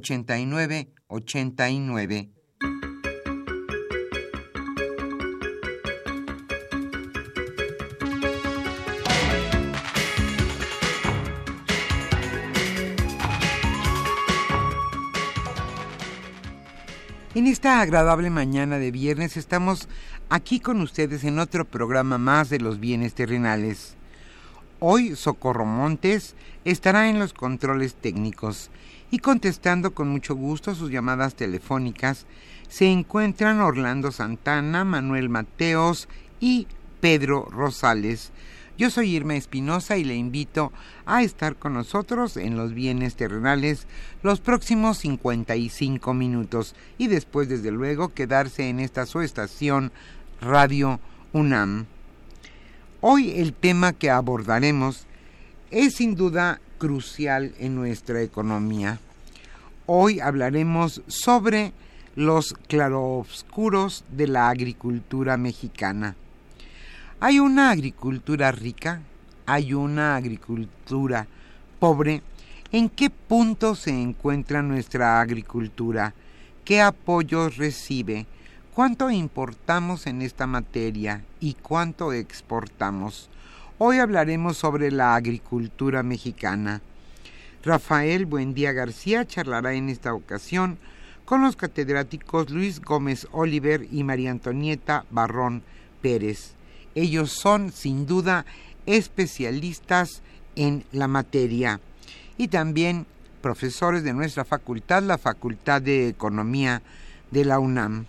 5536-8989. En esta agradable mañana de viernes estamos aquí con ustedes en otro programa más de los bienes terrenales. Hoy Socorro Montes estará en los controles técnicos y contestando con mucho gusto sus llamadas telefónicas se encuentran Orlando Santana, Manuel Mateos y Pedro Rosales. Yo soy Irma Espinosa y le invito a estar con nosotros en los bienes terrenales los próximos 55 minutos y después, desde luego, quedarse en esta su estación Radio UNAM. Hoy el tema que abordaremos es sin duda crucial en nuestra economía. Hoy hablaremos sobre los claroscuros de la agricultura mexicana. Hay una agricultura rica, hay una agricultura pobre. ¿En qué punto se encuentra nuestra agricultura? ¿Qué apoyos recibe? ¿Cuánto importamos en esta materia y cuánto exportamos? Hoy hablaremos sobre la agricultura mexicana. Rafael Buendía García charlará en esta ocasión con los catedráticos Luis Gómez Oliver y María Antonieta Barrón Pérez. Ellos son, sin duda, especialistas en la materia y también profesores de nuestra facultad, la Facultad de Economía de la UNAM.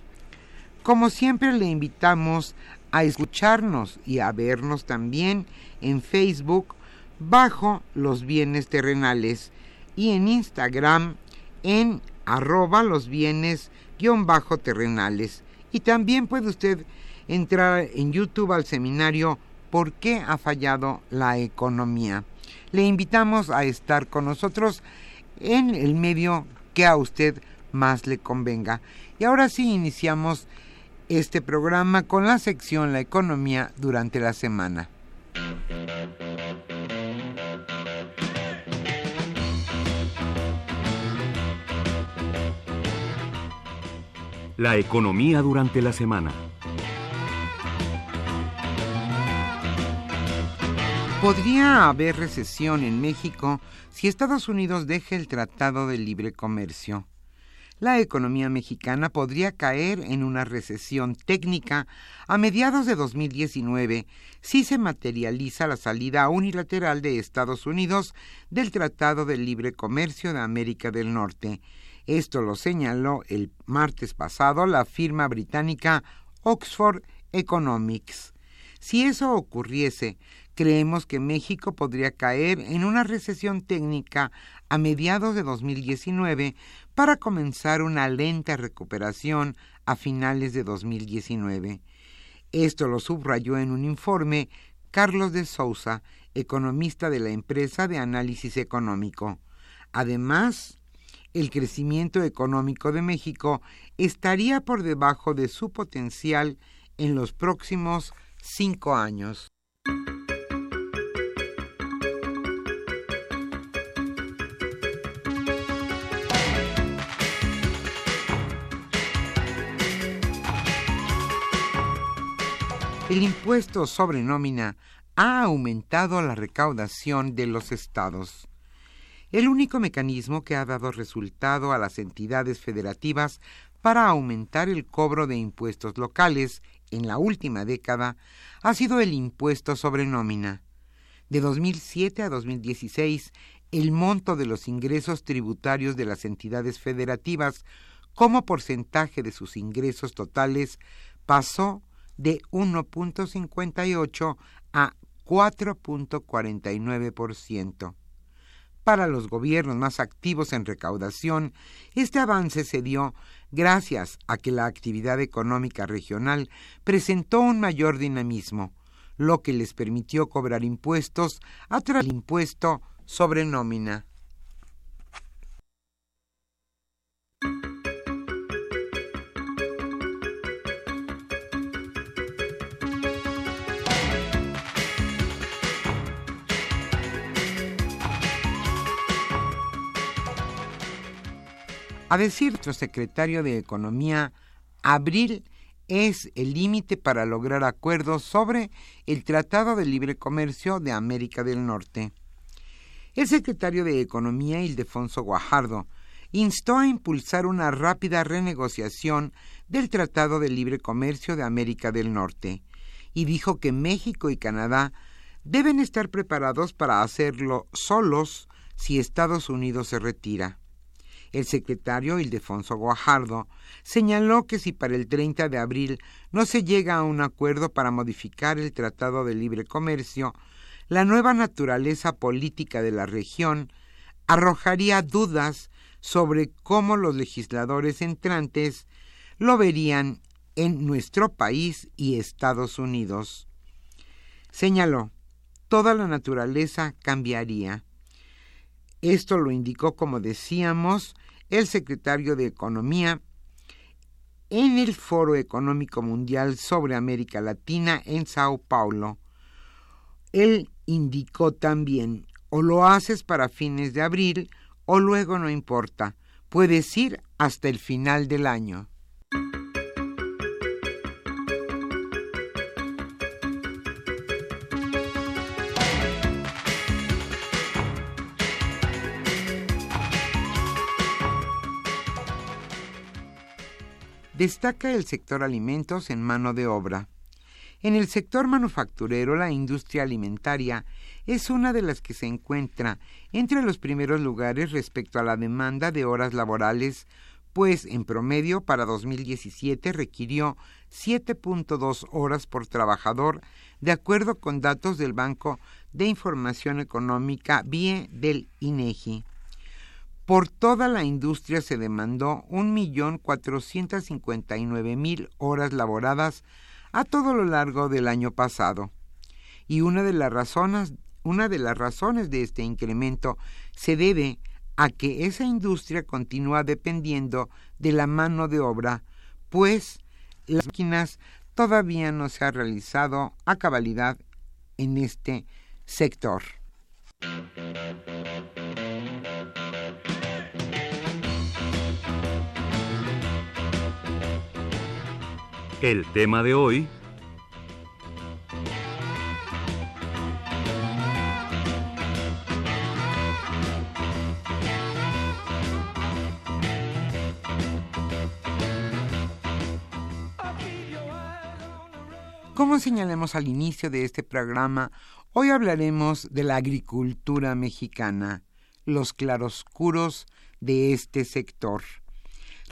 Como siempre le invitamos a escucharnos y a vernos también en Facebook bajo los bienes terrenales y en Instagram en arroba los bienes guion bajo terrenales. Y también puede usted entrar en YouTube al seminario ¿Por qué ha fallado la economía? Le invitamos a estar con nosotros en el medio que a usted más le convenga. Y ahora sí iniciamos este programa con la sección La economía durante la semana. La economía durante la semana. Podría haber recesión en México si Estados Unidos deja el Tratado de Libre Comercio. La economía mexicana podría caer en una recesión técnica a mediados de 2019 si se materializa la salida unilateral de Estados Unidos del Tratado de Libre Comercio de América del Norte. Esto lo señaló el martes pasado la firma británica Oxford Economics. Si eso ocurriese, creemos que México podría caer en una recesión técnica a mediados de 2019 para comenzar una lenta recuperación a finales de 2019. Esto lo subrayó en un informe Carlos de Sousa, economista de la empresa de análisis económico. Además, el crecimiento económico de México estaría por debajo de su potencial en los próximos cinco años. El impuesto sobre nómina ha aumentado la recaudación de los estados. El único mecanismo que ha dado resultado a las entidades federativas para aumentar el cobro de impuestos locales en la última década ha sido el impuesto sobre nómina. De 2007 a 2016, el monto de los ingresos tributarios de las entidades federativas como porcentaje de sus ingresos totales pasó de 1.58 a 4.49%. Para los gobiernos más activos en recaudación, este avance se dio gracias a que la actividad económica regional presentó un mayor dinamismo, lo que les permitió cobrar impuestos a través del impuesto sobre nómina. A decir nuestro secretario de Economía, abril es el límite para lograr acuerdos sobre el Tratado de Libre Comercio de América del Norte. El secretario de Economía, Ildefonso Guajardo, instó a impulsar una rápida renegociación del Tratado de Libre Comercio de América del Norte y dijo que México y Canadá deben estar preparados para hacerlo solos si Estados Unidos se retira. El secretario Ildefonso Guajardo señaló que si para el 30 de abril no se llega a un acuerdo para modificar el Tratado de Libre Comercio, la nueva naturaleza política de la región arrojaría dudas sobre cómo los legisladores entrantes lo verían en nuestro país y Estados Unidos. Señaló, toda la naturaleza cambiaría. Esto lo indicó, como decíamos, el secretario de Economía en el Foro Económico Mundial sobre América Latina en Sao Paulo. Él indicó también, o lo haces para fines de abril o luego no importa, puedes ir hasta el final del año. Destaca el sector alimentos en mano de obra. En el sector manufacturero, la industria alimentaria es una de las que se encuentra entre los primeros lugares respecto a la demanda de horas laborales, pues en promedio para 2017 requirió 7.2 horas por trabajador, de acuerdo con datos del Banco de Información Económica BIE del INEGI. Por toda la industria se demandó 1.459.000 horas laboradas a todo lo largo del año pasado. Y una de las razones, una de las razones de este incremento se debe a que esa industria continúa dependiendo de la mano de obra, pues las máquinas todavía no se ha realizado a cabalidad en este sector. El tema de hoy... Como señalamos al inicio de este programa, hoy hablaremos de la agricultura mexicana, los claroscuros de este sector.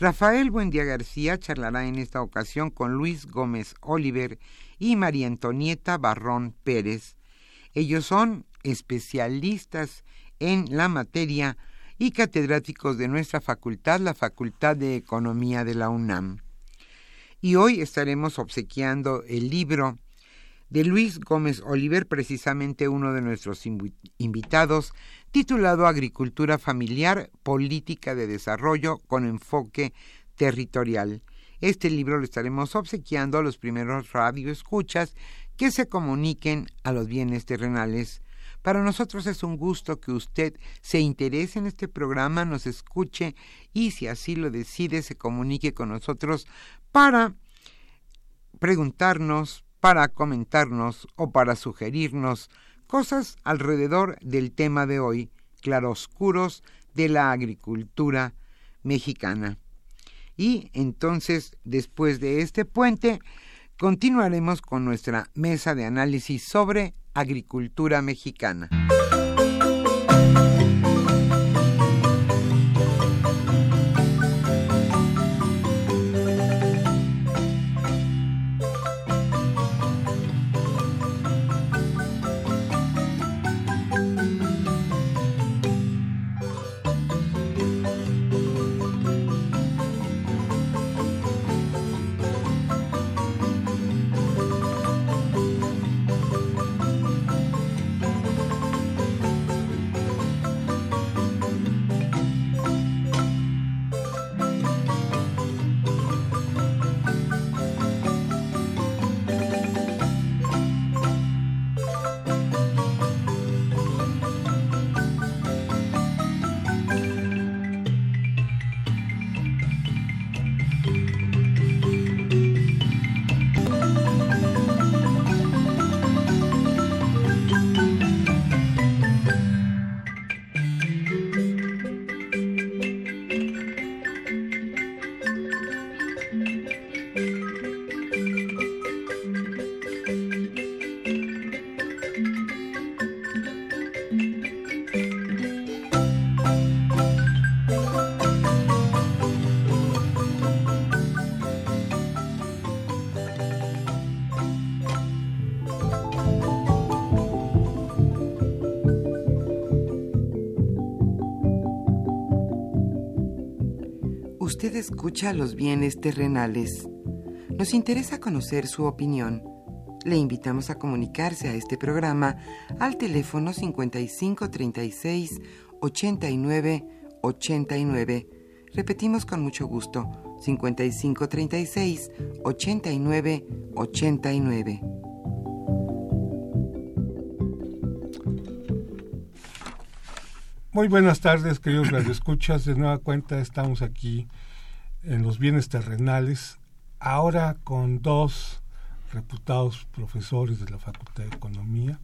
Rafael Buendía García charlará en esta ocasión con Luis Gómez Oliver y María Antonieta Barrón Pérez. Ellos son especialistas en la materia y catedráticos de nuestra facultad, la Facultad de Economía de la UNAM. Y hoy estaremos obsequiando el libro de Luis Gómez Oliver, precisamente uno de nuestros invitados, titulado Agricultura Familiar, Política de Desarrollo con enfoque territorial. Este libro lo estaremos obsequiando a los primeros radioescuchas que se comuniquen a los bienes terrenales para nosotros es un gusto que usted se interese en este programa, nos escuche y si así lo decide se comunique con nosotros para preguntarnos, para comentarnos o para sugerirnos cosas alrededor del tema de hoy, claroscuros de la agricultura mexicana. Y entonces, después de este puente, continuaremos con nuestra mesa de análisis sobre agricultura mexicana. Escucha los bienes terrenales. Nos interesa conocer su opinión. Le invitamos a comunicarse a este programa al teléfono 5536 89 89. Repetimos con mucho gusto, 5536 89 89. Muy buenas tardes, queridos radioescuchas. De nueva cuenta estamos aquí en los bienes terrenales, ahora con dos reputados profesores de la Facultad de Economía,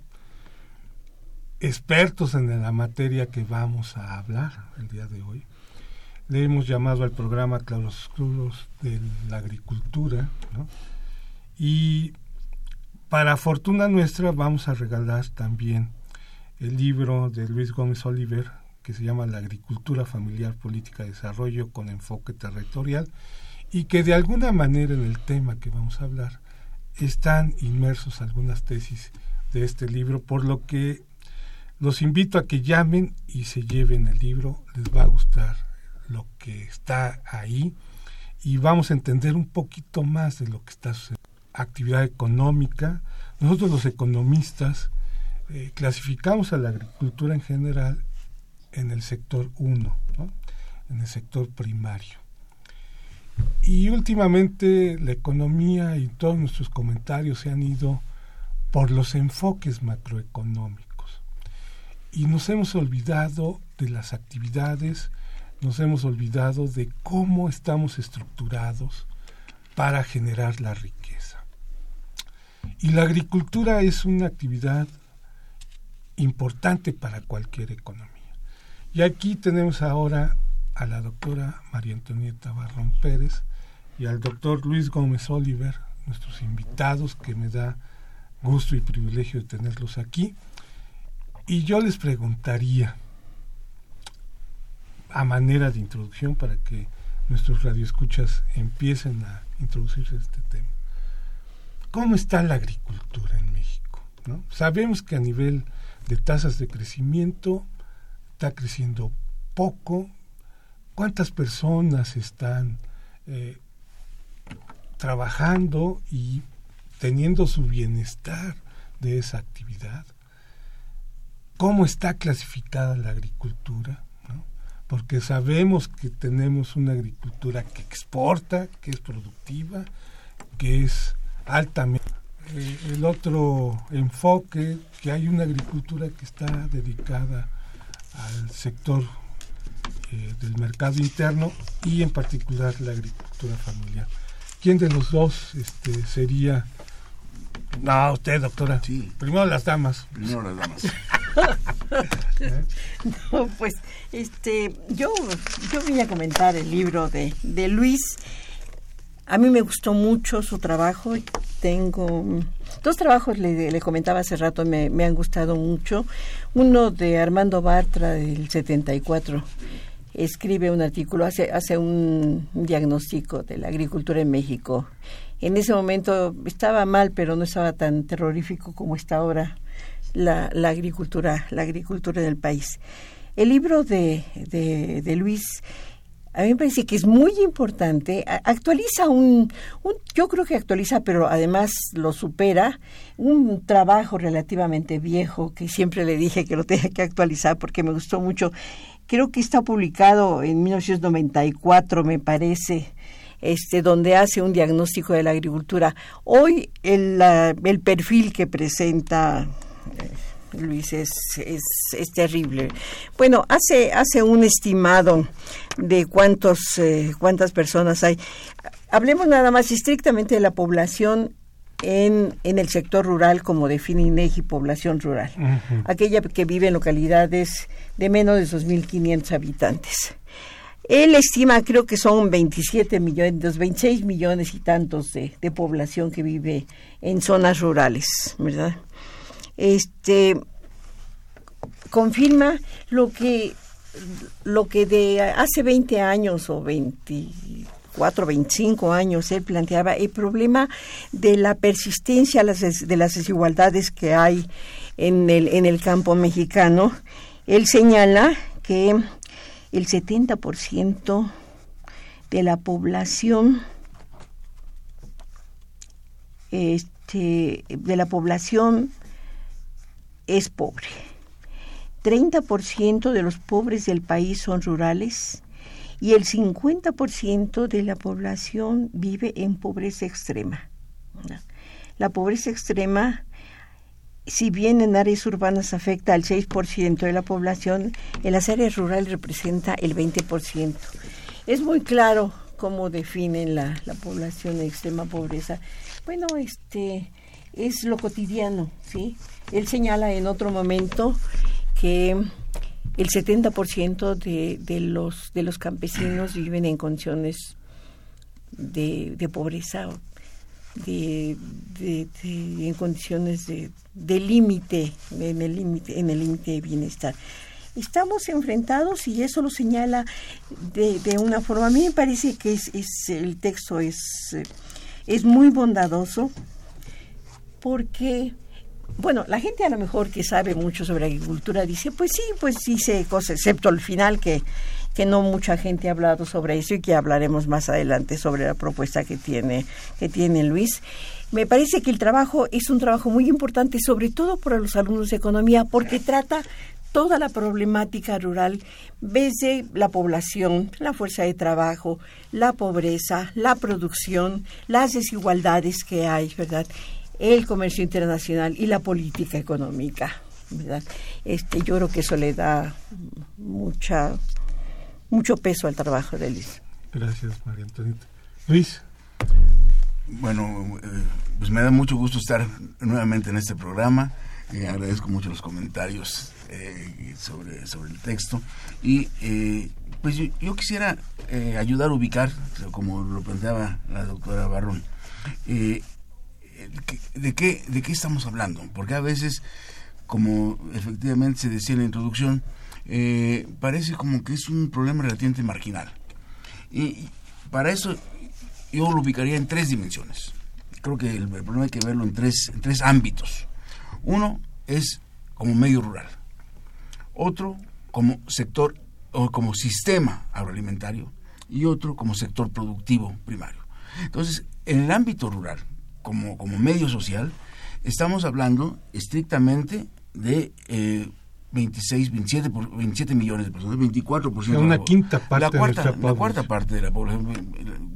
expertos en la materia que vamos a hablar el día de hoy. Le hemos llamado al programa Claroscuros de la Agricultura, y para fortuna nuestra vamos a regalar también el libro de Luis Gómez Oliver, que se llama La agricultura familiar, política de desarrollo con enfoque territorial, y que de alguna manera en el tema que vamos a hablar están inmersos algunas tesis de este libro, por lo que los invito a que llamen y se lleven el libro, les va a gustar lo que está ahí y vamos a entender un poquito más de lo que está sucediendo. Actividad económica, nosotros los economistas eh, clasificamos a la agricultura en general en el sector 1, en el sector primario. Y últimamente la economía y todos nuestros comentarios se han ido por los enfoques macroeconómicos. Y nos hemos olvidado de las actividades, nos hemos olvidado de cómo estamos estructurados para generar la riqueza. Y la agricultura es una actividad importante para cualquier economía. Y aquí tenemos ahora a la doctora María Antonieta Barrón Pérez y al doctor Luis Gómez Oliver, nuestros invitados, que me da gusto y privilegio de tenerlos aquí. Y yo les preguntaría, a manera de introducción, para que nuestros radioescuchas empiecen a introducirse este tema. ¿Cómo está la agricultura en México? Sabemos que a nivel de tasas de crecimiento está creciendo poco. ¿Cuántas personas están eh, trabajando y teniendo su bienestar de esa actividad? ¿Cómo está clasificada la agricultura? Porque sabemos que tenemos una agricultura que exporta, que es productiva, que es altamente. Eh, el otro enfoque, que hay una agricultura que está dedicada al sector eh, del mercado interno y en particular la agricultura familiar. ¿Quién de los dos este, sería? No, usted, doctora. Sí. Primero las damas. Primero las damas. no, pues, este, yo, yo vine a comentar el libro de, de Luis. A mí me gustó mucho su trabajo. Tengo dos trabajos, le, le comentaba hace rato, me, han gustado mucho. Uno de Armando Bartra del 74. Escribe un artículo, hace, hace un diagnóstico de la agricultura en México. En ese momento estaba mal, pero no estaba tan terrorífico como está ahora la, la agricultura, la agricultura del país. El libro de, de, de Luis a mí me parece que es muy importante. Actualiza un, un, yo creo que actualiza, pero además lo supera, un trabajo relativamente viejo que siempre le dije que lo tenía que actualizar porque me gustó mucho. Creo que está publicado en 1994, me parece. Este, donde hace un diagnóstico de la agricultura. Hoy el, el perfil que presenta eh, Luis es, es, es, terrible. Bueno, hace, hace un estimado de cuántos, eh, cuántas personas hay. Hablemos nada más estrictamente de la población en, en el sector rural, como define INEGI, población rural. Uh -huh. Aquella que vive en localidades de menos de 2.500 habitantes. Él estima, creo que son 27 millones, 26 millones y tantos de, de población que vive en zonas rurales, ¿verdad? Este confirma lo que lo que de hace 20 años o 24, 25 años él planteaba el problema de la persistencia de las desigualdades que hay en el, en el campo mexicano. Él señala que el 70% de la población este, de la población es pobre. 30% de los pobres del país son rurales y el 50% de la población vive en pobreza extrema. La pobreza extrema, si bien en áreas urbanas afecta al 6% de la población, en las áreas rurales representa el 20%. Es muy claro cómo definen la, la población de extrema pobreza. Bueno, este es lo cotidiano, ¿sí? Él señala en otro momento que el 70% de, de, los, de los campesinos viven en condiciones de, de pobreza, de, de, en condiciones de, límite, en el límite, en el límite de bienestar. Estamos enfrentados y eso lo señala de, una forma. A mí me parece que es, es el texto es, es muy bondadoso porque bueno, la gente a lo mejor que sabe mucho sobre agricultura dice, pues sí, pues dice cosas, excepto al final que, que no mucha gente ha hablado sobre eso y que hablaremos más adelante sobre la propuesta que tiene, que tiene Luis. Me parece que el trabajo es un trabajo muy importante, sobre todo para los alumnos de economía, porque trata toda la problemática rural desde la población, la fuerza de trabajo, la pobreza, la producción, las desigualdades que hay, ¿verdad? El comercio internacional y la política económica. ¿verdad? Este, yo creo que eso le da mucha, mucho peso al trabajo de Luis. Gracias, María Antonieta. Luis. Bueno, eh, pues me da mucho gusto estar nuevamente en este programa. Eh, agradezco mucho los comentarios eh, sobre, sobre el texto. Y pues yo, yo quisiera ayudar a ubicar, como lo planteaba la doctora Barrón, ¿de qué, ¿de qué estamos hablando? Porque a veces, como efectivamente se decía en la introducción, eh, parece como que es un problema relativamente marginal. Y para eso yo lo ubicaría en tres dimensiones. Creo que el, problema hay que verlo en tres, en tres ámbitos. Uno es como medio rural, otro como sector o como sistema agroalimentario y otro como sector productivo primario. Entonces, en el ámbito rural, como, como medio social, estamos hablando estrictamente de eh, 26, 27, 27 millones de personas, 24%. una quinta parte la cuarta, de la cuarta parte de la población,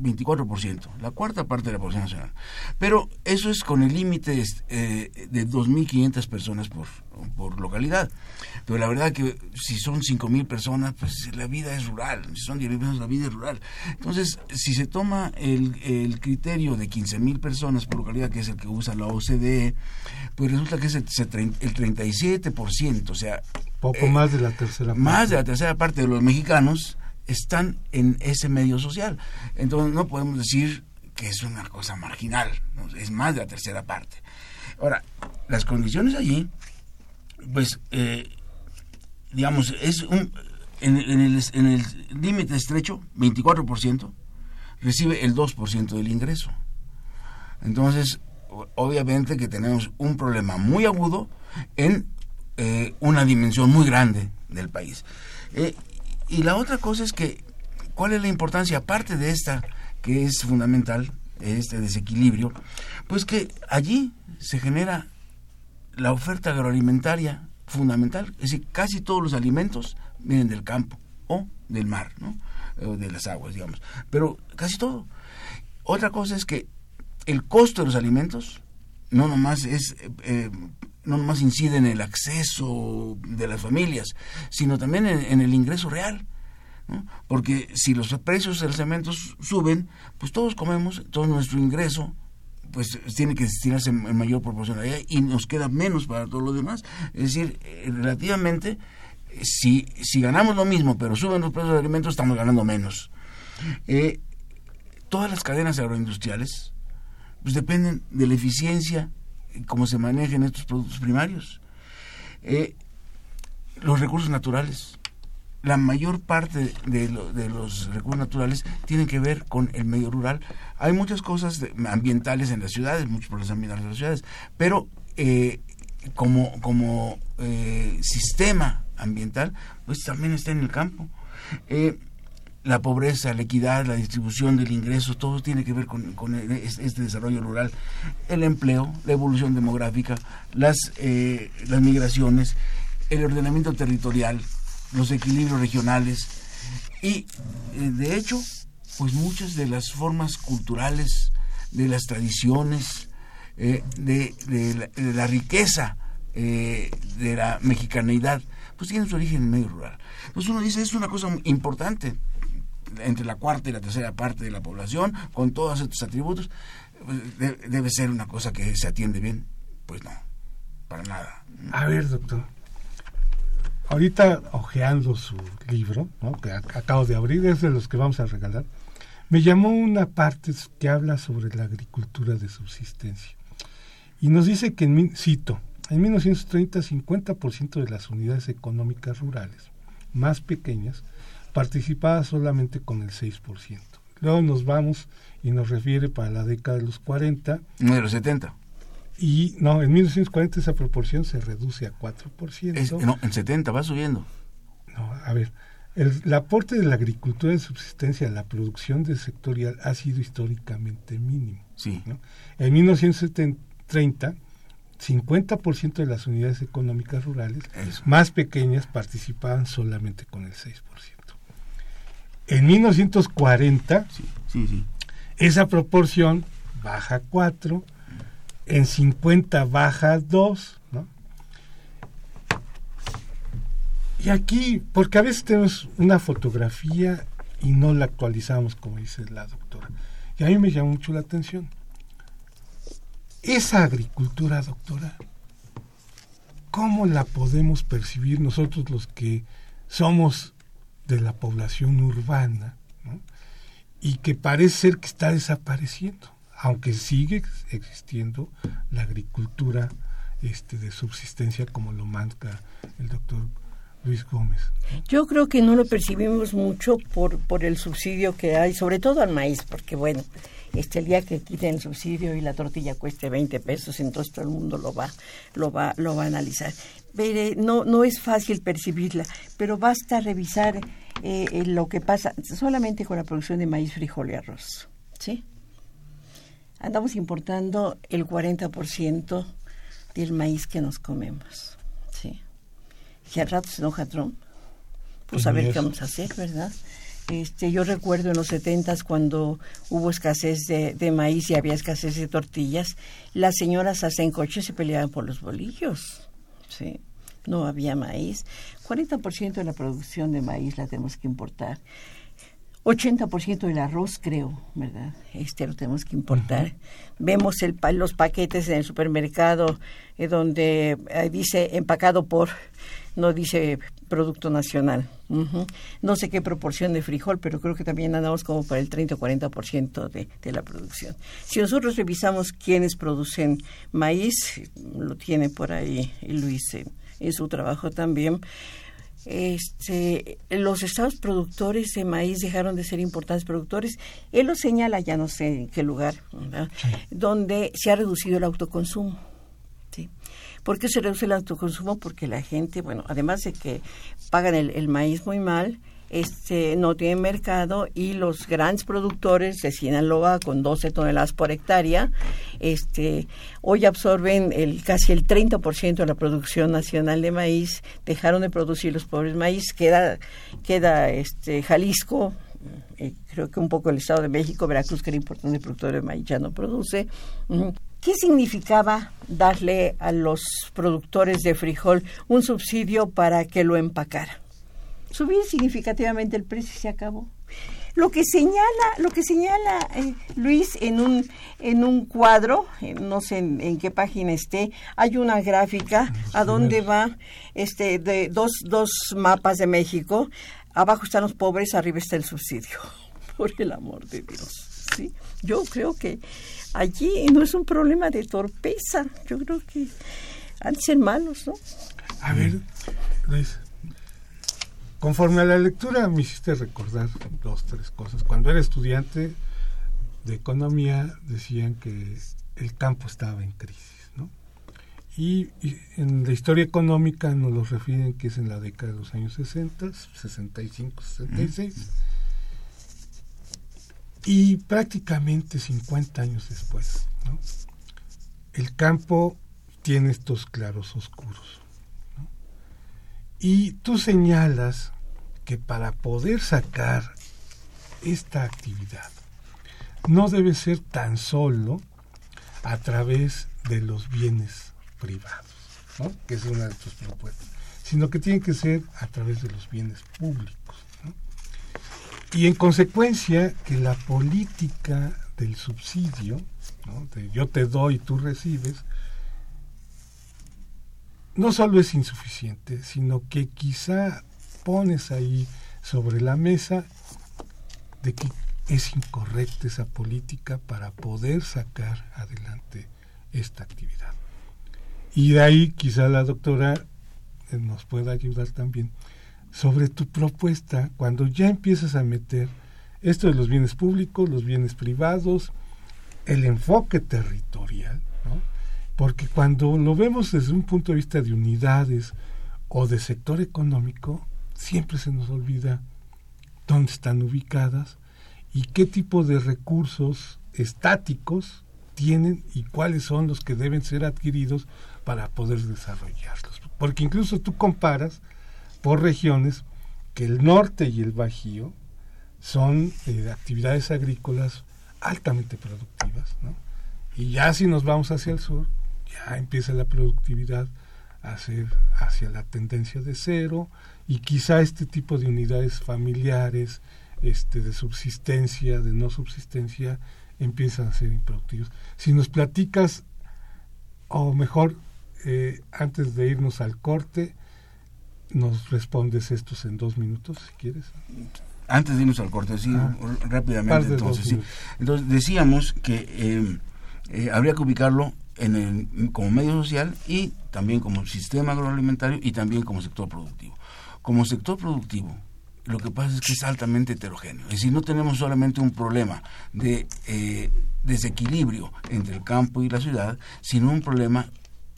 24%, la cuarta parte de la población nacional. Pero eso es con el límite eh, de 2.500 personas por, por localidad. Pero la verdad que si son 5.000 personas, pues la vida es rural. Si son 10.000 personas, la vida es rural. Entonces, si se toma el, el criterio de 15.000 personas por localidad, que es el que usa la OCDE, pues resulta que es el, el 37%, o sea... Poco eh, más de la tercera parte. Más de la tercera parte de los mexicanos están en ese medio social. Entonces, no podemos decir que es una cosa marginal, es más de la tercera parte. Ahora, las condiciones allí, pues, eh, digamos, es un, en, el, en el límite estrecho, 24%, recibe el 2% del ingreso. Entonces, obviamente que tenemos un problema muy agudo en eh, una dimensión muy grande del país. Eh, y la otra cosa es que, ¿cuál es la importancia, aparte de esta, que es fundamental, este desequilibrio? Pues que allí se genera la oferta agroalimentaria fundamental, es decir, casi todos los alimentos vienen del campo o del mar, ¿no? O de las aguas, digamos, pero casi todo. Otra cosa es que el costo de los alimentos no nomás es eh, no nomás incide en el acceso de las familias, sino también en, el ingreso real. Porque si los precios de los alimentos suben, pues todos comemos, todo nuestro ingreso pues tiene que destinarse en mayor proporción allá y nos queda menos para todo lo demás. Es decir, eh, relativamente, si, si ganamos lo mismo, pero suben los precios de alimentos, estamos ganando menos. Eh, todas las cadenas agroindustriales pues dependen de la eficiencia cómo se manejan estos productos primarios. Eh, los recursos naturales. La mayor parte de, los recursos naturales tienen que ver con el medio rural. Hay muchas cosas ambientales en las ciudades, muchos problemas ambientales en las ciudades, pero eh, como, como eh, sistema ambiental, pues también está en el campo la pobreza, la equidad, la distribución del ingreso, todo tiene que ver con, este desarrollo rural, el empleo, la evolución demográfica, las, eh, las migraciones, el ordenamiento territorial, los equilibrios regionales y, eh, de hecho, pues muchas de las formas culturales, de las tradiciones, eh, de, la, riqueza de la mexicanidad, pues tienen su origen en medio rural. Entonces uno dice, es una cosa importante, entre la cuarta y la tercera parte de la población, con todos estos atributos, debe ser una cosa que se atiende bien. Pues no, para nada. A ver, doctor. Ahorita, hojeando su libro, que acabo de abrir, es de los que vamos a regalar, me llamó una parte que habla sobre la agricultura de subsistencia. Y nos dice que, en, cito, en 1930, 50% de las unidades económicas rurales más pequeñas participaba solamente con el 6%. Luego nos vamos y nos refiere para la década de los 40. No, de los 70. Y no, en 1940 esa proporción se reduce a 4%. no, en 70 va subiendo. No, a ver, el, aporte de la agricultura de subsistencia a la producción de sectorial ha sido históricamente mínimo. Sí. En 1930, 50% de las unidades económicas rurales más pequeñas participaban solamente con el 6%. En 1940, esa proporción baja a 4, en 50 baja a 2, ¿no? Y aquí, porque a veces tenemos una fotografía y no la actualizamos, como dice la doctora. Y a mí me llama mucho la atención. Esa agricultura, doctora, ¿cómo la podemos percibir nosotros los que somos de la población urbana y que parece ser que está desapareciendo, aunque sigue existiendo la agricultura este, de subsistencia como lo marca el doctor Luis Gómez. Yo creo que no lo percibimos mucho por, por el subsidio que hay, sobre todo al maíz, porque bueno, este el día que quiten el subsidio y la tortilla cueste 20 pesos, entonces todo el mundo lo va, lo va, lo va a analizar. No, no es fácil percibirla, pero basta revisar eh, eh, lo que pasa solamente con la producción de maíz, frijol y arroz. ¿sí? Andamos importando el 40% del maíz que nos comemos. ¿sí? Si al rato se enoja Trump, pues a ver qué vamos a hacer, ¿verdad? Este, yo recuerdo en los setentas cuando hubo escasez de, maíz y había escasez de tortillas, las señoras hasta en se peleaban por los bolillos. Sí, no había maíz. 40% de la producción de maíz la tenemos que importar. 80% del arroz, creo, ¿verdad? Este lo tenemos que importar. Vemos el, los paquetes en el supermercado eh, donde eh, dice empacado por, no dice producto nacional. No sé qué proporción de frijol, pero creo que también andamos como por el 30 o 40% de, de la producción. Si nosotros revisamos quiénes producen maíz, lo tiene por ahí Luis en, en su trabajo también, este, los estados productores de maíz dejaron de ser importantes productores. Él lo señala, ya no sé en qué lugar, donde se ha reducido el autoconsumo. ¿sí? ¿Por qué se reduce el autoconsumo? Porque la gente, bueno, además de que pagan el, el maíz muy mal, este, no tienen mercado y los grandes productores de Sinaloa con 12 toneladas por hectárea, este, hoy absorben el, casi el 30% de la producción nacional de maíz, dejaron de producir los pobres maíz, queda, este, Jalisco, eh, creo que un poco el Estado de México, Veracruz, que era importante productor de maíz, ya no produce. ¿Qué significaba darle a los productores de frijol un subsidio para que lo empacara? Subir significativamente el precio y se acabó. Lo que señala, lo que señala eh, Luis en un en un cuadro, eh, no sé en, qué página esté, hay una gráfica a donde va este de dos dos mapas de México. Abajo están los pobres, arriba está el subsidio. Por el amor de Dios. ¿sí? Yo creo que allí no es un problema de torpeza. Yo creo que han de ser malos, ¿no? A ver, Luis, Conforme a la lectura me hiciste recordar dos, tres cosas. Cuando era estudiante de economía decían que el campo estaba en crisis, ¿no? Y, en la historia económica nos lo refieren que es en la década de los años 60, 65, 66. Y prácticamente 50 años después, ¿no? El campo tiene estos claros oscuros. Y tú señalas que para poder sacar esta actividad no debe ser tan solo a través de los bienes privados, ¿no? que es una de tus propuestas, sino que tiene que ser a través de los bienes públicos. Y en consecuencia que la política del subsidio, de yo te doy, tú recibes, no solo es insuficiente, sino que quizá pones ahí sobre la mesa de que es incorrecta esa política para poder sacar adelante esta actividad. Y de ahí quizá la doctora eh, nos pueda ayudar también sobre tu propuesta cuando ya empiezas a meter esto de los bienes públicos, los bienes privados, el enfoque territorial, porque cuando lo vemos desde un punto de vista de unidades o de sector económico, siempre se nos olvida dónde están ubicadas y qué tipo de recursos estáticos tienen y cuáles son los que deben ser adquiridos para poder desarrollarlos. Porque incluso tú comparas por regiones que el norte y el bajío son eh, actividades agrícolas altamente productivas, ¿no? Y ya si nos vamos hacia el sur, ya empieza la productividad a ser hacia la tendencia de cero y quizá este tipo de unidades familiares este de subsistencia de no subsistencia empiezan a ser improductivos. Si nos platicas o mejor eh, antes de irnos al corte nos respondes estos en dos minutos si quieres. Antes de irnos al corte sí ah, rápidamente entonces entonces decíamos que eh, eh, habría que ubicarlo en el, como medio social y también como sistema agroalimentario y también como sector productivo. como sector productivo, lo que pasa es que es altamente heterogéneo. Es decir, no tenemos solamente un problema de eh, desequilibrio entre el campo y la ciudad, sino un problema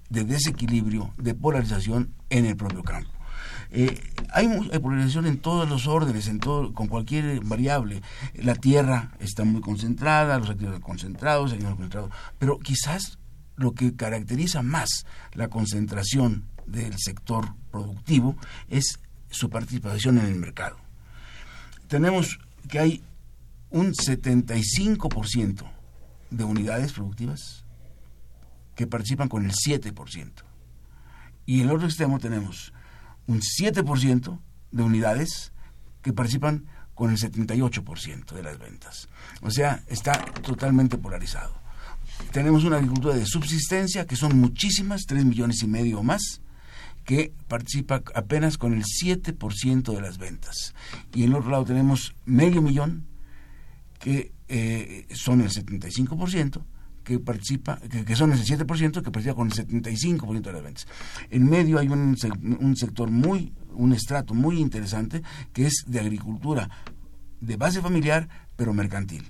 de desequilibrio, de polarización en el propio campo. Eh, hay, polarización en todos los órdenes, en todo, con cualquier variable. La tierra está muy concentrada, los activos concentrados, el concentrado, pero quizás lo que caracteriza más la concentración del sector productivo es su participación en el mercado. Tenemos que hay un 75% de unidades productivas que participan con el 7%. Y en el otro extremo tenemos un 7% de unidades que participan con el 78% de las ventas. O sea, está totalmente polarizado. Tenemos una agricultura de subsistencia, que son muchísimas, 3 millones y medio o más, que participa apenas con el 7% de las ventas. Y en el otro lado tenemos medio millón, que eh, son el 75%, que participa, que, son el 7%, que participa con el 75% de las ventas. En medio hay un, un sector muy, un estrato muy interesante, que es de agricultura de base familiar, pero mercantil,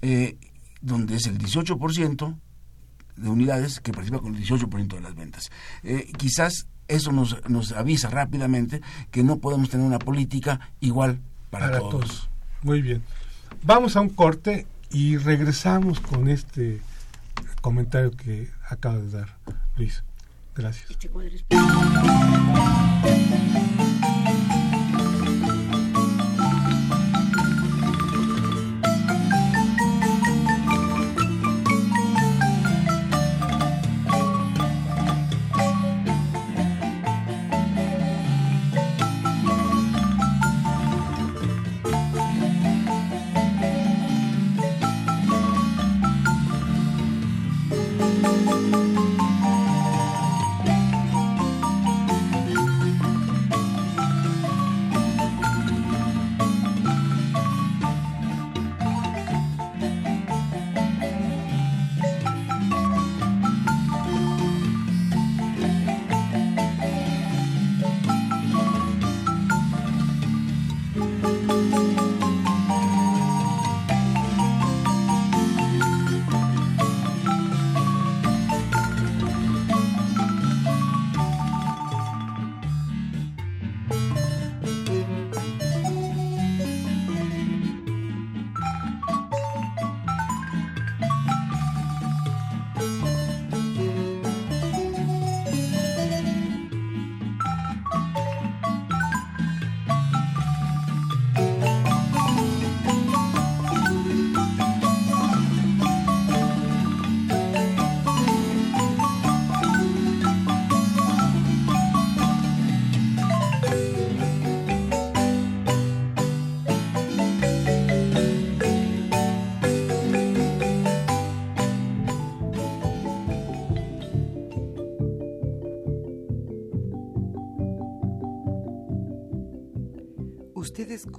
eh, donde es el 18% de unidades que participa con el 18% de las ventas. Eh, quizás eso nos, nos avisa rápidamente que no podemos tener una política igual para, todos. Muy bien. Vamos a un corte y regresamos con este comentario que acaba de dar Luis. Gracias.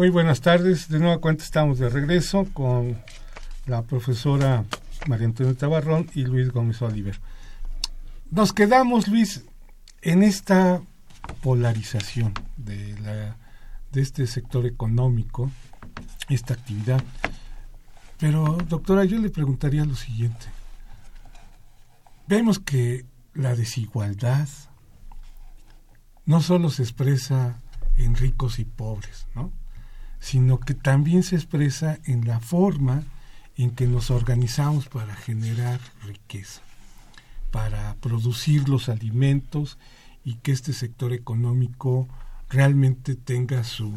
Muy buenas tardes. De nueva cuenta estamos de regreso con la profesora María Antonia Tabarrón y Luis Gómez Oliver. Nos quedamos, Luis, en esta polarización de, la, de este sector económico, esta actividad. Pero, doctora, yo le preguntaría lo siguiente. Vemos que la desigualdad no solo se expresa en ricos y pobres, ¿no? Sino que también se expresa en la forma en que nos organizamos para generar riqueza, para producir los alimentos y que este sector económico realmente tenga su,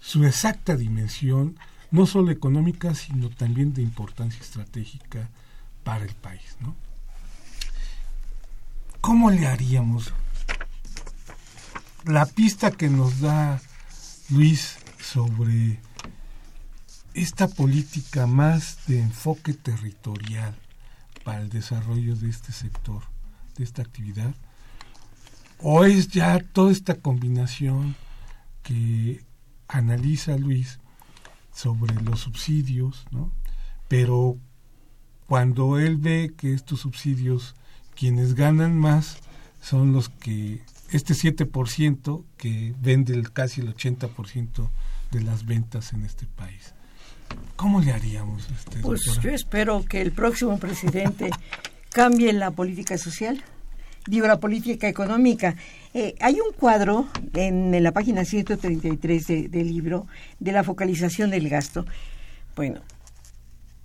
su exacta dimensión, no solo económica, sino también de importancia estratégica para el país. ¿no? ¿Cómo le haríamos? La pista que nos da Luis, sobre esta política más de enfoque territorial para el desarrollo de este sector, de esta actividad? ¿O es ya toda esta combinación que analiza Luis sobre los subsidios, ¿no? pero cuando él ve que estos subsidios, quienes ganan más son los que, este 7% que vende casi el 80% de las ventas en este país. ¿Cómo le haríamos? Este, pues yo espero que el próximo presidente cambie la política social, digo la política económica. Eh, hay un cuadro en, la página 133 del libro de la focalización del gasto. Bueno,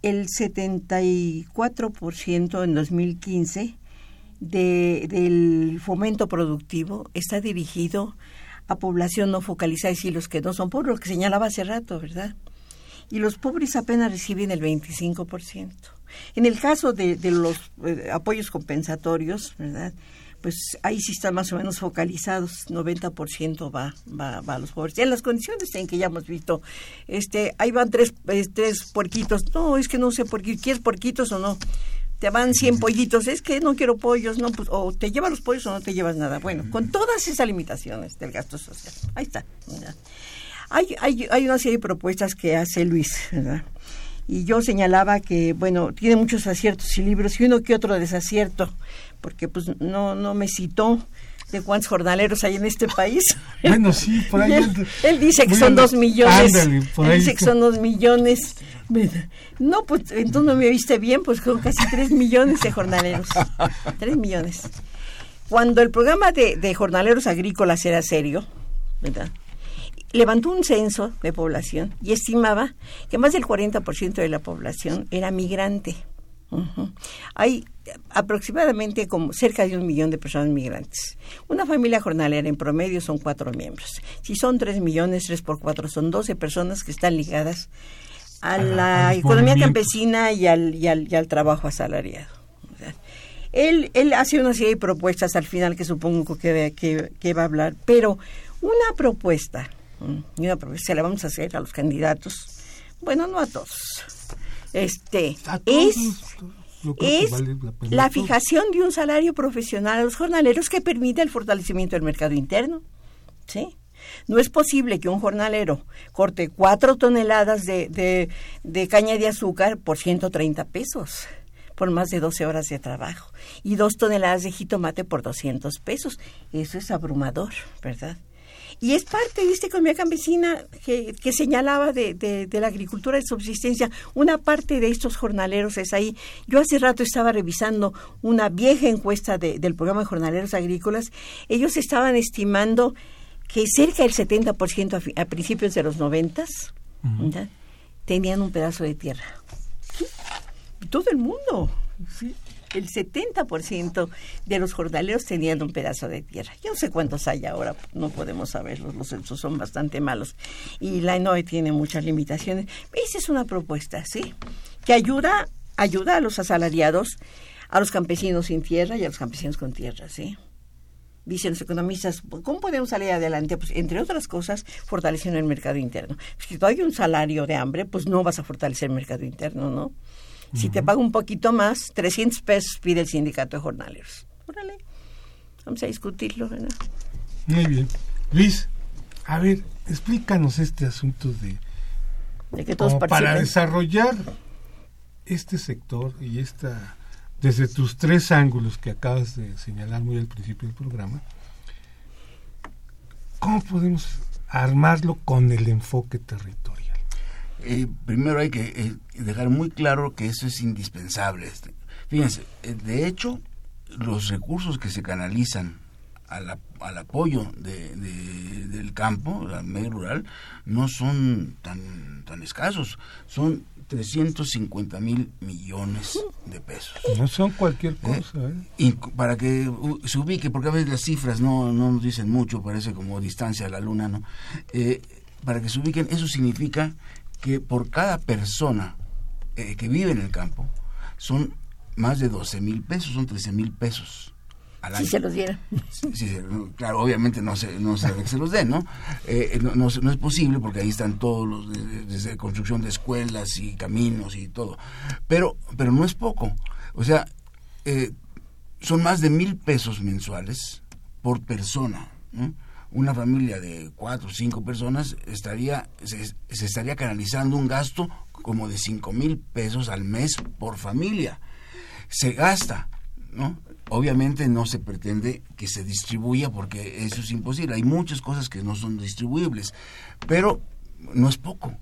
el 74% en 2015 de, del fomento productivo está dirigido a población no focalizada, decir, los que no son pobres, lo que señalaba hace rato, ¿verdad? Y los pobres apenas reciben el 25%. En el caso de, de los eh, apoyos compensatorios, ¿verdad? pues ahí sí están más o menos focalizados, 90% va, va, va a los pobres. Y en las condiciones en que ya hemos visto, este, ahí van tres, eh, tres puerquitos, no, es que no sé por qué, ¿quieres puerquitos o no? Te van 100 pollitos, es que no quiero pollos, no, pues, o te llevas los pollos o no te llevas nada. Bueno, con todas esas limitaciones del gasto social, ahí está. Hay, hay, hay una serie de propuestas que hace Luis, ¿verdad? y yo señalaba que, bueno, tiene muchos aciertos y libros y uno que otro desacierto, porque pues no, no me citó de cuántos jornaleros hay en este país. Bueno, sí, por ahí. Él, dice que son dos millones. él dice que son dos millones. No, pues entonces no me viste bien, pues con casi tres millones de jornaleros. Tres millones. Cuando el programa de, de jornaleros agrícolas era serio, ¿verdad? levantó un censo de población y estimaba que más del 40% de la población era migrante. Hay aproximadamente como cerca de un millón de personas migrantes. Una familia jornalera en promedio son cuatro miembros. Si son tres millones, tres por cuatro son doce personas que están ligadas a la economía campesina y al, y al, y al trabajo asalariado. Él, él hace una serie de propuestas al final que supongo que, que, que va a hablar, pero una propuesta y una propuesta la vamos a hacer a los candidatos, bueno, no a todos, este, es, es la, fijación de un salario profesional a los jornaleros que permite el fortalecimiento del mercado interno, ¿sí? No es posible que un jornalero corte cuatro toneladas de, de, de caña de azúcar por 130 pesos por más de 12 horas de trabajo y dos toneladas de jitomate por 200 pesos. Eso es abrumador, ¿verdad? Y es parte de esta economía campesina que, que señalaba de, de, la agricultura de subsistencia. Una parte de estos jornaleros es ahí. Yo hace rato estaba revisando una vieja encuesta del programa de jornaleros agrícolas. Ellos estaban estimando que cerca del 70% a, a principios de los 90 tenían un pedazo de tierra. Todo el mundo. ¿sí? El 70% de los jornaleros tenían un pedazo de tierra. Yo no sé cuántos hay ahora, no podemos saberlos, los censos son bastante malos. Y la ENOE tiene muchas limitaciones. Esa es una propuesta, ¿sí? Que ayuda, ayuda a los asalariados, a los campesinos sin tierra y a los campesinos con tierra, ¿sí? dicen los economistas, ¿cómo podemos salir adelante? Pues entre otras cosas, fortaleciendo el mercado interno. Si tú hay un salario de hambre, pues no vas a fortalecer el mercado interno, ¿no? Si te pago un poquito más, 300 pesos pide el sindicato de jornaleros. Órale, vamos a discutirlo, ¿verdad? Muy bien. Luis, a ver, explícanos este asunto de... De que todos Para desarrollar este sector y esta... Desde tus tres ángulos que acabas de señalar muy al principio del programa, ¿cómo podemos armarlo con el enfoque territorial? Eh, primero hay que eh, dejar muy claro que eso es indispensable. Este. Fíjense, eh, de hecho, los recursos que se canalizan al, al apoyo de, del campo, al medio rural, no son tan, tan escasos. Son 350 mil millones de pesos. No son cualquier cosa. Y para que se ubique, porque a veces las cifras no, no nos dicen mucho, parece como distancia a la luna, ¿no? para que se ubiquen, eso significa que por cada persona eh, que vive en el campo son más de 12 mil pesos, son 13 mil pesos al año. Si se los diera. Sí, claro, obviamente no se, no se, que se los den, ¿no? Eh, no, no, no es posible porque ahí están todos los, de- desde construcción de escuelas y caminos y todo. Pero, pero no es poco. O sea, eh, son más de mil pesos mensuales por persona. ¿no? Una familia de cuatro o cinco personas estaría, se, se estaría canalizando un gasto como de cinco mil pesos al mes por familia. Se gasta, ¿no? Obviamente no se pretende que se distribuya porque eso es imposible. Hay muchas cosas que no son distribuibles, pero no es poco.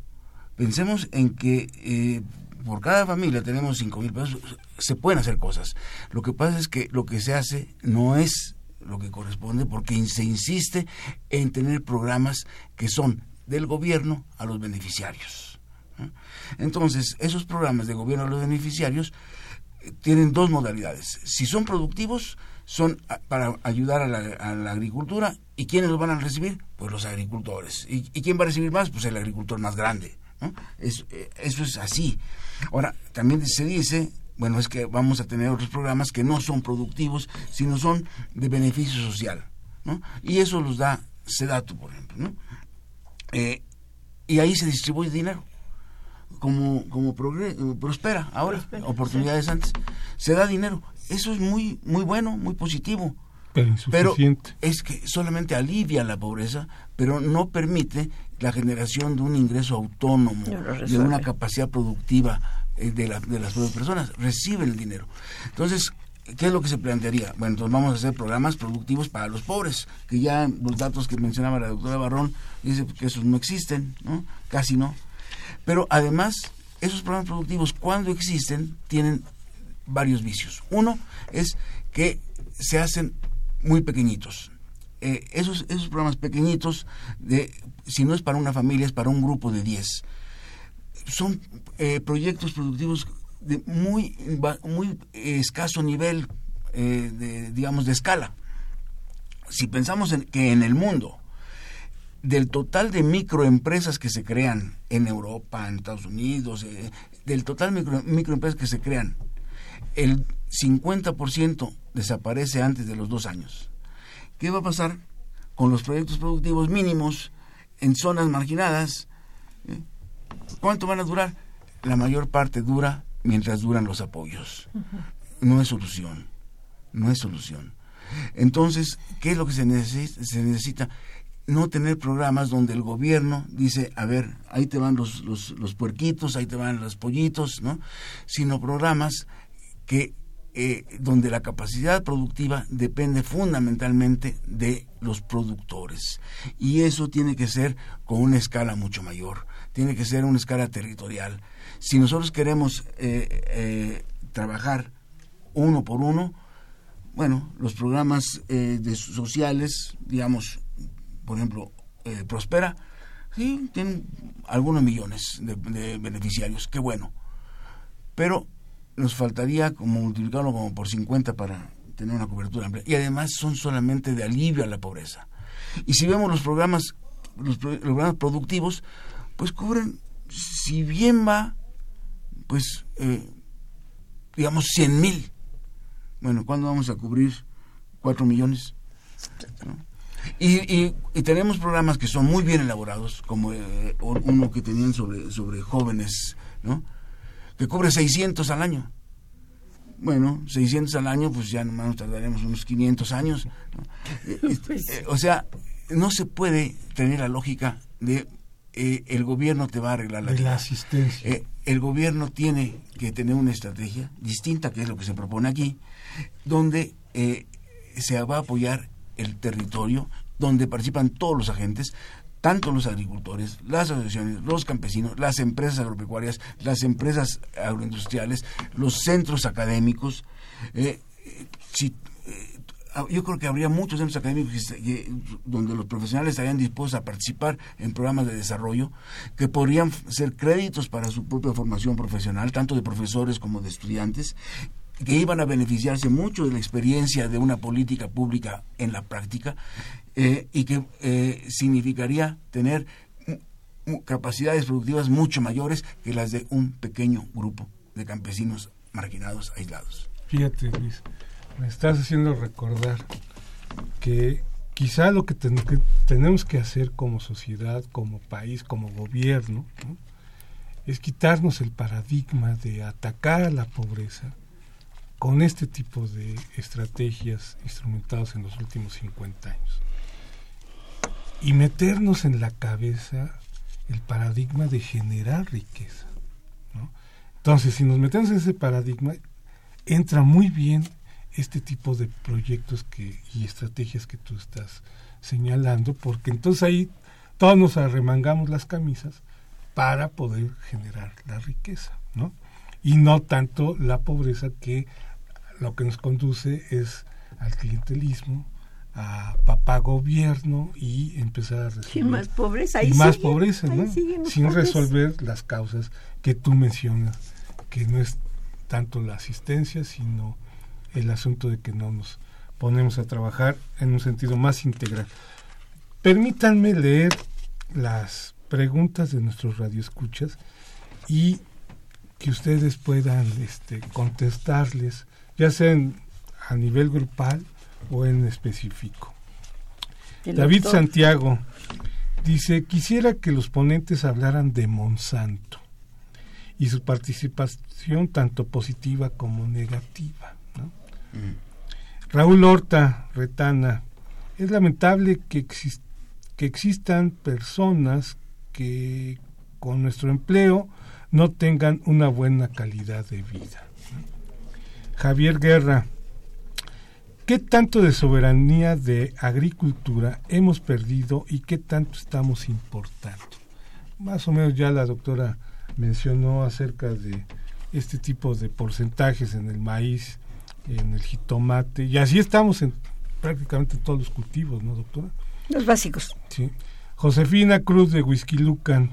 Pensemos en que eh, por cada familia tenemos cinco mil pesos, se pueden hacer cosas. Lo que pasa es que lo que se hace no es lo que corresponde porque se insiste en tener programas que son del gobierno a los beneficiarios. ¿no? Entonces, esos programas de gobierno a los beneficiarios eh, tienen dos modalidades. Si son productivos, son para ayudar a la, agricultura. ¿Y quiénes los van a recibir? Pues los agricultores. ¿Y, y quién va a recibir más? Pues el agricultor más grande. ¿no? Eh, eso es así. Ahora, también se dice, bueno, es que vamos a tener otros programas que no son productivos, sino son de beneficio social. ¿no? Y eso los da Sedatu, por ejemplo. ¿no? Eh, y ahí se distribuye dinero como como progre- prospera ahora oportunidades antes se da dinero eso es muy muy bueno muy positivo Pero pero es que solamente alivia la pobreza pero no permite la generación de un ingreso autónomo de una capacidad productiva de, la- de las personas reciben el dinero entonces ¿Qué es lo que se plantearía? Bueno, entonces vamos a hacer programas productivos para los pobres, que ya los datos que mencionaba la doctora Barrón, dice que esos no existen, ¿no? Casi no. Pero además, esos programas productivos, cuando existen, tienen varios vicios. Uno es que se hacen muy pequeñitos. Eh, esos, esos programas pequeñitos, de, si no es para una familia, es para un grupo de 10. Son eh, proyectos productivos de muy, muy escaso nivel, eh, de, digamos, de escala. Si pensamos en, que en el mundo del total de microempresas que se crean en Europa, en Estados Unidos, eh, del total micro, microempresas que se crean, el 50% desaparece antes de los dos años. ¿Qué va a pasar con los proyectos productivos mínimos en zonas marginadas? ¿Cuánto van a durar? La mayor parte dura mientras duran los apoyos. No es solución, no es solución. Entonces, ¿qué es lo que se necesita? Se necesita no tener programas donde el gobierno dice, a ver, ahí te van los, los, los puerquitos, ahí te van los pollitos, ¿no? Sino programas que eh, donde la capacidad productiva depende fundamentalmente de los productores. Y eso tiene que ser con una escala mucho mayor, tiene que ser una escala territorial. Si nosotros queremos eh, eh, trabajar uno por uno, bueno, los programas eh, sociales, digamos, por ejemplo, eh, Prospera, sí, tienen algunos millones de, beneficiarios, qué bueno. Pero nos faltaría como multiplicarlo como por 50 para tener una cobertura amplia. Y además son solamente de alivio a la pobreza. Y si vemos los programas, los, pro- los programas productivos, pues cubren, si bien va, pues, eh, digamos, 100 mil. Bueno, ¿cuándo vamos a cubrir 4 millones? ¿No? Y, y- y tenemos programas que son muy bien elaborados, como eh, uno que tenían sobre, sobre jóvenes, ¿no? que cubre 600 al año. Bueno, 600 al año, pues ya nomás nos tardaremos unos 500 años. ¿no? Este, eh, o sea, no se puede tener la lógica de eh, el gobierno te va a arreglar la de vida. la asistencia. Eh, el gobierno tiene que tener una estrategia distinta, que es lo que se propone aquí, donde eh, se va a apoyar el territorio, donde participan todos los agentes, tanto los agricultores, las asociaciones, los campesinos, las empresas agropecuarias, las empresas agroindustriales, los centros académicos. Eh, si, yo creo que habría muchos centros académicos donde los profesionales estarían dispuestos a participar en programas de desarrollo que podrían ser créditos para su propia formación profesional, tanto de profesores como de estudiantes, que iban a beneficiarse mucho de la experiencia de una política pública en la práctica eh, y que eh, significaría tener capacidades productivas mucho mayores que las de un pequeño grupo de campesinos marginados, aislados. Fíjate, Luis, me estás haciendo recordar que quizá lo que, tenemos que hacer como sociedad, como país, como gobierno, es quitarnos el paradigma de atacar a la pobreza con este tipo de estrategias instrumentadas en los últimos 50 años y meternos en la cabeza el paradigma de generar riqueza. Entonces, si nos metemos en ese paradigma, entra muy bien este tipo de proyectos que, y estrategias que tú estás señalando, porque entonces ahí todos nos arremangamos las camisas para poder generar la riqueza, ¿no? Y no tanto la pobreza que lo que nos conduce es al clientelismo, a papá gobierno y empezar a recibir y más pobreza, y más pobreza, ¿no? Sin resolver las causas que tú mencionas, que no es tanto la asistencia, sino el asunto de que no nos ponemos a trabajar en un sentido más integral. Permítanme leer las preguntas de nuestros radioescuchas y que ustedes puedan este, contestarles, ya sea a nivel grupal o en específico. David Santiago dice, quisiera que los ponentes hablaran de Monsanto y su participación tanto positiva como negativa. Raúl Horta Retana, es lamentable que, existan personas que con nuestro empleo no tengan una buena calidad de vida. Javier Guerra, ¿qué tanto de soberanía de agricultura hemos perdido y qué tanto estamos importando? Más o menos ya la doctora mencionó acerca de este tipo de porcentajes en el maíz en el jitomate, y así estamos en prácticamente todos los cultivos, ¿no, doctora? Los básicos. Sí. Josefina Cruz de Lucan.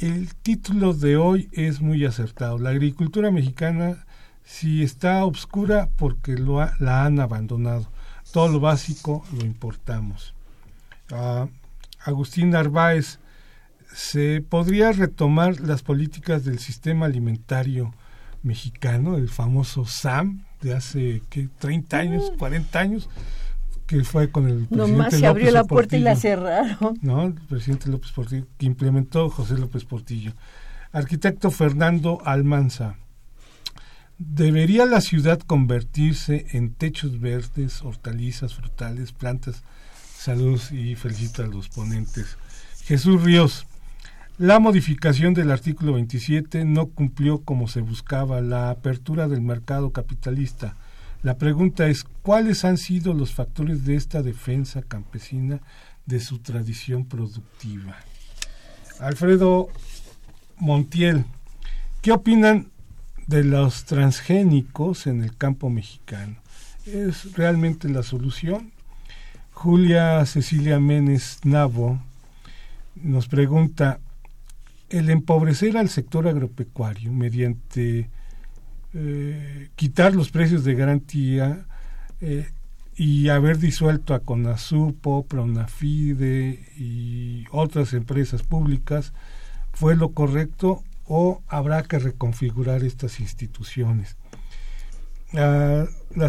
El título de hoy es muy acertado. La agricultura mexicana si está obscura porque lo la han abandonado. Todo lo básico lo importamos. Uh, Agustín Narváez, ¿se podría retomar las políticas del sistema alimentario mexicano, el famoso SAM, de hace ¿qué, 30 años, 40 años, que fue con el presidente Nomás se abrió la puerta y la cerraron. No, el presidente López Portillo, que implementó José López Portillo. Arquitecto Fernando Almanza. ¿Debería la ciudad convertirse en techos verdes, hortalizas, frutales, plantas? Saludos y felicito a los ponentes. Jesús Ríos. La modificación del artículo 27 no cumplió como se buscaba la apertura del mercado capitalista. La pregunta es, ¿cuáles han sido los factores de esta defensa campesina de su tradición productiva? Alfredo Montiel, ¿qué opinan de los transgénicos en el campo mexicano? ¿Es realmente la solución? Julia Cecilia Menes Navo nos pregunta, el empobrecer al sector agropecuario mediante eh, quitar los precios de garantía eh, y haber disuelto a CONASUPO, Pronafide y otras empresas públicas fue lo correcto o habrá que reconfigurar estas instituciones. la,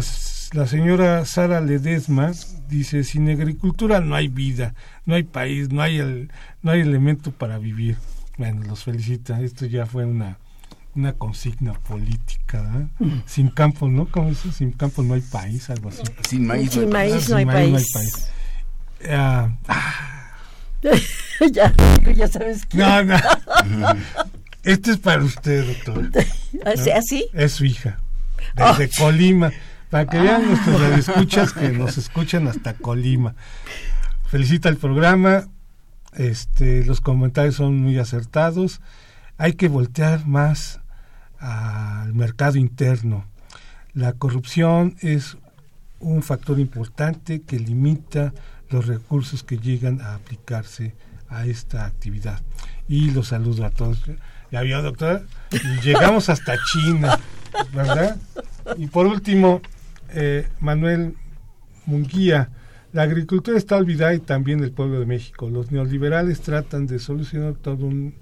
señora Sara Ledesma dice, sin agricultura no hay vida, no hay país, no hay, el, no hay elemento para vivir. Bueno, los felicita. Esto ya fue una, una consigna política. Mm. Sin campo, ¿no? ¿Cómo es Sin campo no hay país, algo así. Sin maíz, sin maíz, no, hay país. Ah, ya, ya sabes que. No, no. Este es para usted, doctor. ¿Así? Es su hija. Desde Colima. Para que vean nuestros escuchas que nos escuchan hasta Colima. Felicita el programa. Este, los comentarios son muy acertados. Hay que voltear más al mercado interno. La corrupción es un factor importante que limita los recursos que llegan a aplicarse a esta actividad. Y los saludo a todos. Ya vio, doctora, llegamos hasta China, ¿verdad? Y por último, eh, Manuel Munguía la agricultura está olvidada y también el pueblo de México. Los neoliberales tratan de solucionar todo un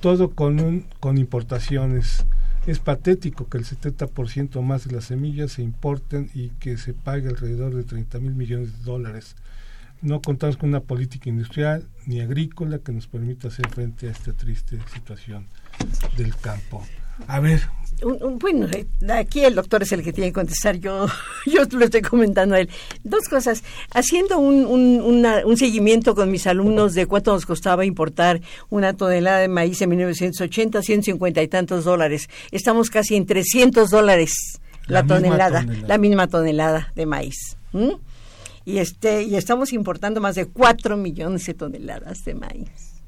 todo con un con importaciones. Es patético que el 70% más de las semillas se importen y que se pague alrededor de 30 mil millones de dólares. No contamos con una política industrial ni agrícola que nos permita hacer frente a esta triste situación del campo. A ver, bueno, eh, aquí el doctor es el que tiene que contestar, yo, yo lo estoy comentando a él. Dos cosas, haciendo un, un, seguimiento con mis alumnos de cuánto nos costaba importar una tonelada de maíz en 1980, 150 y tantos dólares. Estamos casi en 300 dólares la, tonelada, la misma tonelada de maíz. Y, este, y estamos importando más de 4 millones de toneladas de maíz.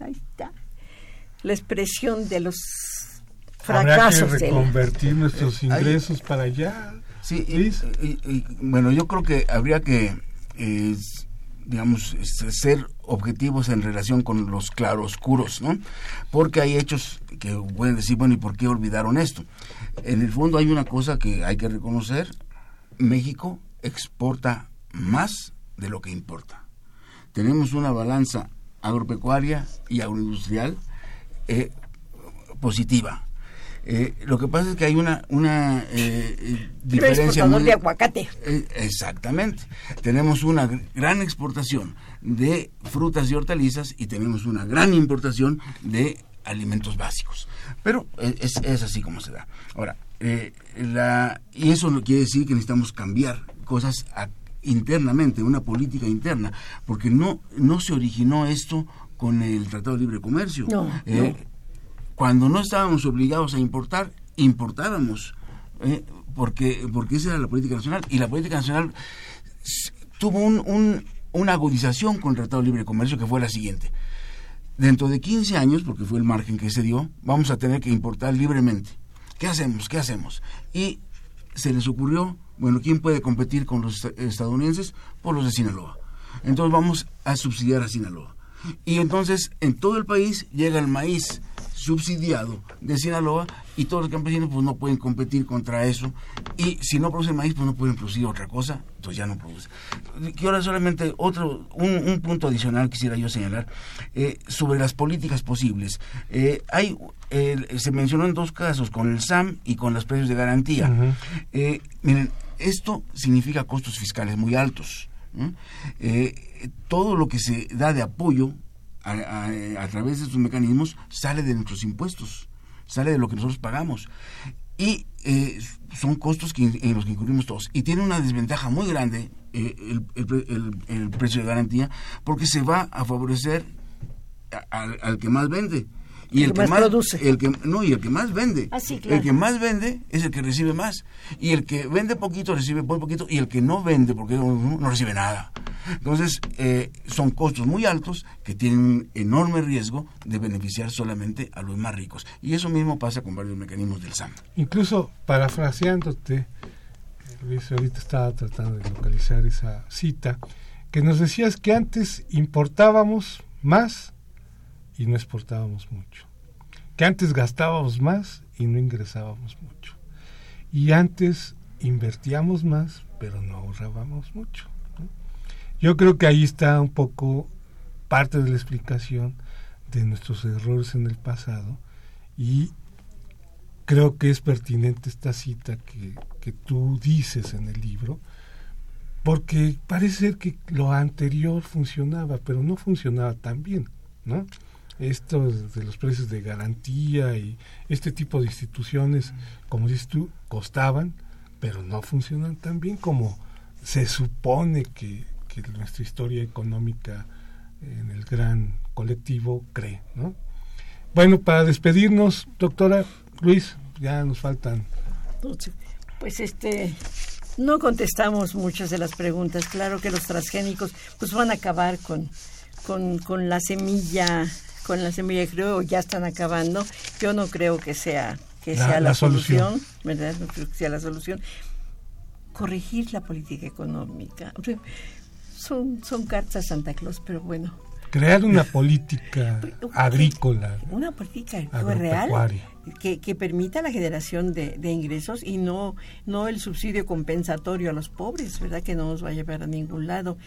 Ahí está. La expresión de los Habrá que reconvertir nuestros ingresos para allá. Sí, y, bueno, yo creo que habría que, digamos, ser objetivos en relación con los claroscuros, ¿no? Porque hay hechos que pueden decir, bueno, ¿y por qué olvidaron esto? En el fondo hay una cosa que hay que reconocer, México exporta más de lo que importa. Tenemos una balanza agropecuaria y agroindustrial eh, positiva. Eh, lo que pasa es que hay una, una eh, eh diferencia muy, de aguacate. Eh, exactamente. Tenemos una gran exportación de frutas y hortalizas y tenemos una gran importación de alimentos básicos. Pero es, es así como se da. Ahora, la, y eso no quiere decir que necesitamos cambiar cosas internamente, una política interna, porque no, no se originó esto con el Tratado de Libre Comercio. no. Cuando no estábamos obligados a importar, importábamos, ¿eh? porque, porque esa era la política nacional. Y la política nacional tuvo un, una agudización con el Tratado de Libre Comercio que fue la siguiente. Dentro de 15 años, porque fue el margen que se dio, vamos a tener que importar libremente. ¿Qué hacemos? ¿Qué hacemos? Y se les ocurrió, bueno, ¿quién puede competir con los estadounidenses? Por los de Sinaloa. Entonces vamos a subsidiar a Sinaloa. Y entonces en todo el país llega el maíz subsidiado de Sinaloa y todos los campesinos pues no pueden competir contra eso y si no producen maíz pues no pueden producir otra cosa, entonces ya no producen. Y ahora solamente otro, un, punto adicional quisiera yo señalar eh, sobre las políticas posibles. Eh, hay, se mencionó en dos casos, con el SAM y con los precios de garantía. Eh, miren, esto significa costos fiscales muy altos. todo lo que se da de apoyo a, través de estos mecanismos sale de nuestros impuestos, sale de lo que nosotros pagamos. Y eh, son costos que, en los que incurrimos todos. Y tiene una desventaja muy grande eh, el, precio de garantía porque se va a favorecer al que más vende y el, que más, produce. El que, no, y el que más vende. Ah, el que más vende es el que recibe más. Y el que vende poquito recibe muy poquito. Y el que no vende porque no, recibe nada. Entonces, eh, son costos muy altos que tienen un enorme riesgo de beneficiar solamente a los más ricos. Y eso mismo pasa con varios mecanismos del SAM. Incluso, parafraseándote, Luis, ahorita estaba tratando de localizar esa cita, que nos decías que antes importábamos más y no exportábamos mucho. Que antes gastábamos más y no ingresábamos mucho. Y antes invertíamos más, pero no ahorrábamos mucho. Yo creo que ahí está un poco parte de la explicación de nuestros errores en el pasado y creo que es pertinente esta cita que, que tú dices en el libro, porque parece ser que lo anterior funcionaba, pero no funcionaba tan bien, ¿no? esto de los precios de garantía y este tipo de instituciones, como dices tú, costaban, pero no funcionan tan bien como se supone que, nuestra historia económica en el gran colectivo cree, ¿no? Bueno, para despedirnos, doctora Luis, ya nos faltan. Pues este, no contestamos muchas de las preguntas. Claro que los transgénicos pues van a acabar con, con, con la semilla con la semilla creo ya están acabando. Yo no creo que sea que sea la, solución, ¿verdad? No creo que sea la solución. Corregir la política económica. Son, son cartas a Santa Claus, pero bueno. Crear una política agrícola. Una política real que, que, permita la generación de, de, ingresos y no, no el subsidio compensatorio a los pobres, ¿verdad? Que no nos va a llevar a ningún lado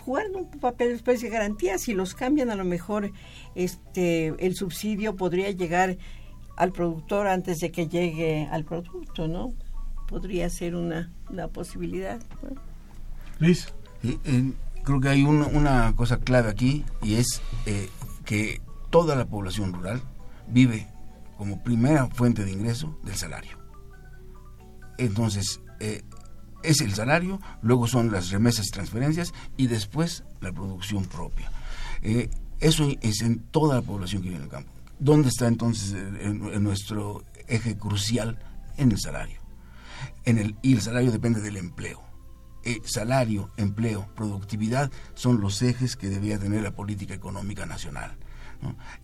jugar un papel especie de garantía. Si los cambian, a lo mejor este el subsidio podría llegar al productor antes de que llegue al producto, ¿no? Podría ser una, posibilidad. Luis. creo que hay una cosa clave aquí y es eh, que toda la población rural vive como primera fuente de ingreso del salario. Entonces, eh, es el salario, luego son las remesas y transferencias y después la producción propia. Eh, eso es en toda la población que vive en el campo. ¿Dónde está entonces en, nuestro eje crucial? En el salario. En el, y el salario depende del empleo. Eh, salario, empleo, productividad son los ejes que debía tener la política económica nacional.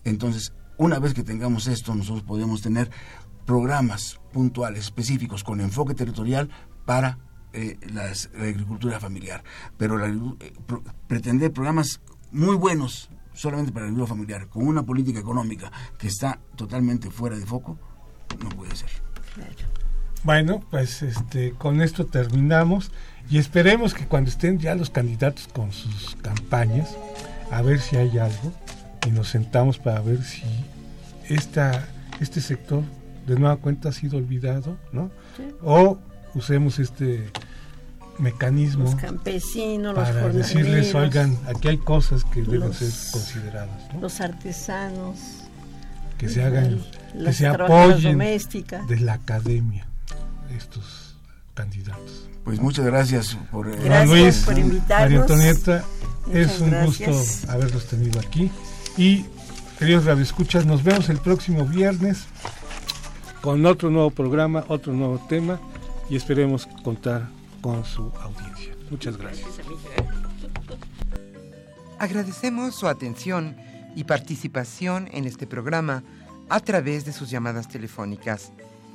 Entonces, una vez que tengamos esto, nosotros podemos tener programas puntuales, específicos, con enfoque territorial para eh, la agricultura familiar. Pero eh, pretender programas muy buenos solamente para el agricultura familiar, con una política económica que está totalmente fuera de foco, no puede ser. Bueno, pues este, con esto terminamos y esperemos que cuando estén ya los candidatos con sus campañas, a ver si hay algo y nos sentamos para ver si esta, este sector de nueva cuenta ha sido olvidado, ¿no? O usemos este mecanismo los campesinos, para decirles, oigan, aquí hay cosas que deben ser consideradas. Los artesanos. Que se hagan, que se apoyen de la academia estos candidatos. Pues muchas gracias por, eh, gracias por invitarnos. María Antonieta, es un gusto haberlos tenido aquí. Y queridos radioescuchas, nos vemos el próximo viernes con otro nuevo programa, otro nuevo tema y esperemos contar con su audiencia. Muchas gracias. Agradecemos su atención y participación en este programa a través de sus llamadas telefónicas